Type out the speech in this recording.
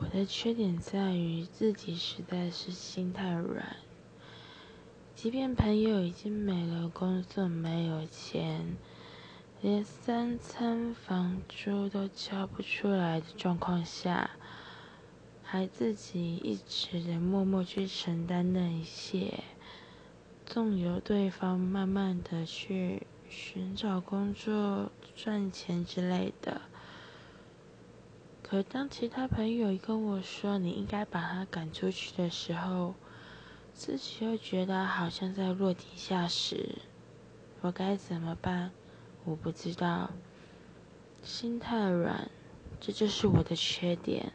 我的缺点在于自己实在是心太软，即便朋友已经没了工作，没有钱，连三餐房租都交不出来的状况下，还自己一直的默默去承担那一切，纵由对方慢慢的去寻找工作、赚钱之类的。可当其他朋友跟我说你应该把他赶出去的时候，自己又觉得好像在落井下石，我该怎么办？我不知道。心太软，这就是我的缺点。